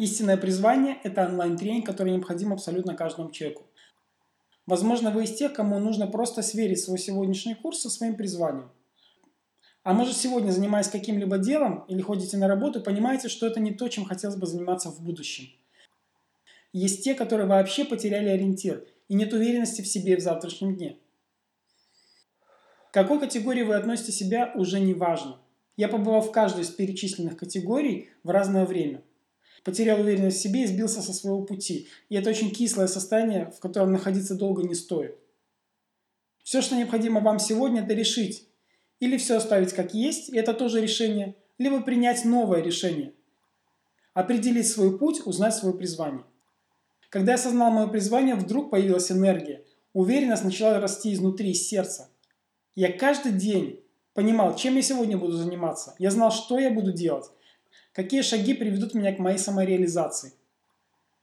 Истинное призвание – это онлайн-тренинг, который необходим абсолютно каждому человеку. Возможно, вы из тех, кому нужно просто сверить свой сегодняшний курс со своим призванием. А может, сегодня, занимаясь каким-либо делом или ходите на работу, понимаете, что это не то, чем хотелось бы заниматься в будущем. Есть те, которые вообще потеряли ориентир и нет уверенности в себе в завтрашнем дне. К какой категории вы относите себя, уже не важно. Я побывал в каждой из перечисленных категорий в разное время. Потерял уверенность в себе и сбился со своего пути. И это очень кислое состояние, в котором находиться долго не стоит. Все, что необходимо вам сегодня, это решить. Или все оставить как есть, и это тоже решение, либо принять новое решение. Определить свой путь, узнать свое призвание. Когда я осознал мое призвание, вдруг появилась энергия. Уверенность начала расти изнутри, из сердца. Я каждый день понимал, чем я сегодня буду заниматься. Я знал, что я буду делать. Какие шаги приведут меня к моей самореализации.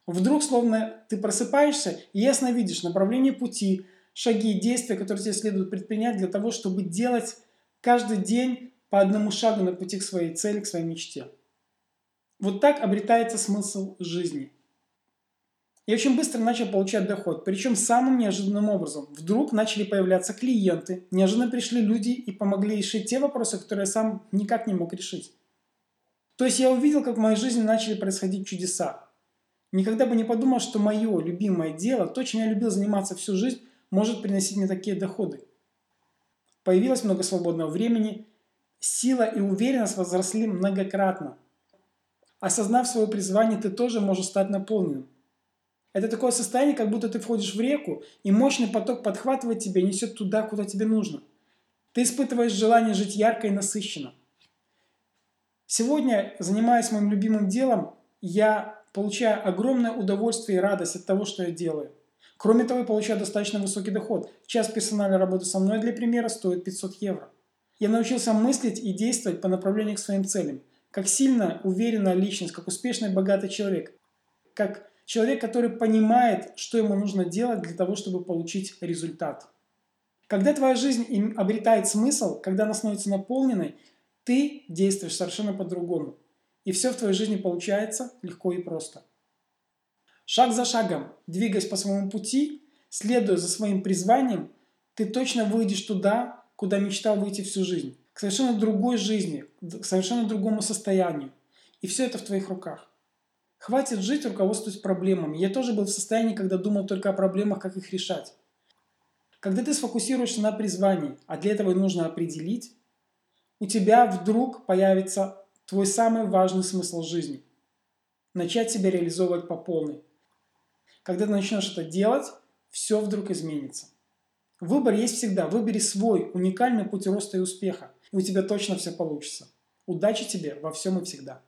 Вдруг, словно ты просыпаешься и ясно видишь направление пути, шаги и действия, которые тебе следует предпринять для того, чтобы делать каждый день по одному шагу на пути к своей цели, к своей мечте. Вот так обретается смысл жизни – я очень быстро начал получать доход, причем самым неожиданным образом. Вдруг начали появляться клиенты, неожиданно пришли люди и помогли решить те вопросы, которые я сам никак не мог решить. То есть я увидел, как в моей жизни начали происходить чудеса. Никогда бы не подумал, что мое любимое дело, то, чем я любил заниматься всю жизнь, может приносить мне такие доходы. Появилось много свободного времени, сила и уверенность возросли многократно. Осознав свое призвание, ты тоже можешь стать наполненным. Это такое состояние, как будто ты входишь в реку, и мощный поток подхватывает тебя и несет туда, куда тебе нужно. Ты испытываешь желание жить ярко и насыщенно. Сегодня, занимаясь моим любимым делом, я получаю огромное удовольствие и радость от того, что я делаю. Кроме того, я получаю достаточно высокий доход. Час персональной работы со мной, для примера, стоит 500 евро. Я научился мыслить и действовать по направлению к своим целям. Как сильная, уверенная личность, как успешный, богатый человек. Как Человек, который понимает, что ему нужно делать для того, чтобы получить результат. Когда твоя жизнь обретает смысл, когда она становится наполненной, ты действуешь совершенно по-другому. И все в твоей жизни получается легко и просто. Шаг за шагом, двигаясь по своему пути, следуя за своим призванием, ты точно выйдешь туда, куда мечтал выйти всю жизнь. К совершенно другой жизни, к совершенно другому состоянию. И все это в твоих руках. Хватит жить, руководствуясь проблемами. Я тоже был в состоянии, когда думал только о проблемах, как их решать. Когда ты сфокусируешься на призвании, а для этого нужно определить, у тебя вдруг появится твой самый важный смысл жизни. Начать себя реализовывать по полной. Когда ты начнешь это делать, все вдруг изменится. Выбор есть всегда. Выбери свой уникальный путь роста и успеха, и у тебя точно все получится. Удачи тебе во всем и всегда.